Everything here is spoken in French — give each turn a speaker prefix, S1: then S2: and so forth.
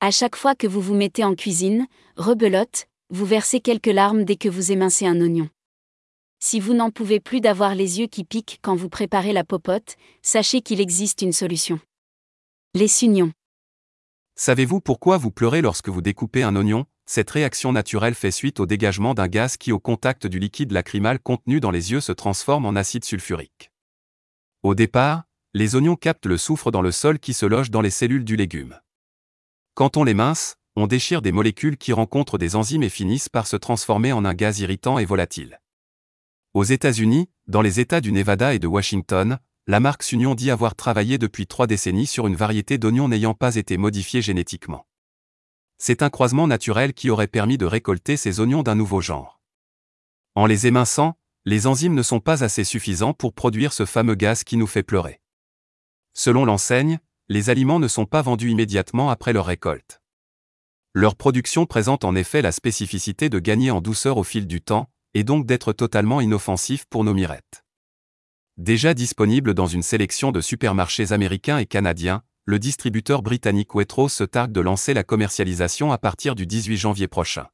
S1: À chaque fois que vous vous mettez en cuisine, rebelote, vous versez quelques larmes dès que vous émincez un oignon. Si vous n'en pouvez plus d'avoir les yeux qui piquent quand vous préparez la popote, sachez qu'il existe une solution. Les sunions.
S2: Savez-vous pourquoi vous pleurez lorsque vous découpez un oignon? Cette réaction naturelle fait suite au dégagement d'un gaz qui au contact du liquide lacrymal contenu dans les yeux se transforme en acide sulfurique. Au départ, les oignons captent le soufre dans le sol qui se loge dans les cellules du légume. Quand on les mince, on déchire des molécules qui rencontrent des enzymes et finissent par se transformer en un gaz irritant et volatile. Aux États-Unis, dans les États du Nevada et de Washington, la marque Sunion dit avoir travaillé depuis trois décennies sur une variété d'oignons n'ayant pas été modifiés génétiquement. C'est un croisement naturel qui aurait permis de récolter ces oignons d'un nouveau genre. En les éminçant, les enzymes ne sont pas assez suffisants pour produire ce fameux gaz qui nous fait pleurer. Selon l'enseigne, les aliments ne sont pas vendus immédiatement après leur récolte. Leur production présente en effet la spécificité de gagner en douceur au fil du temps, et donc d'être totalement inoffensif pour nos mirettes. Déjà disponible dans une sélection de supermarchés américains et canadiens, le distributeur britannique Waitrose se targue de lancer la commercialisation à partir du 18 janvier prochain.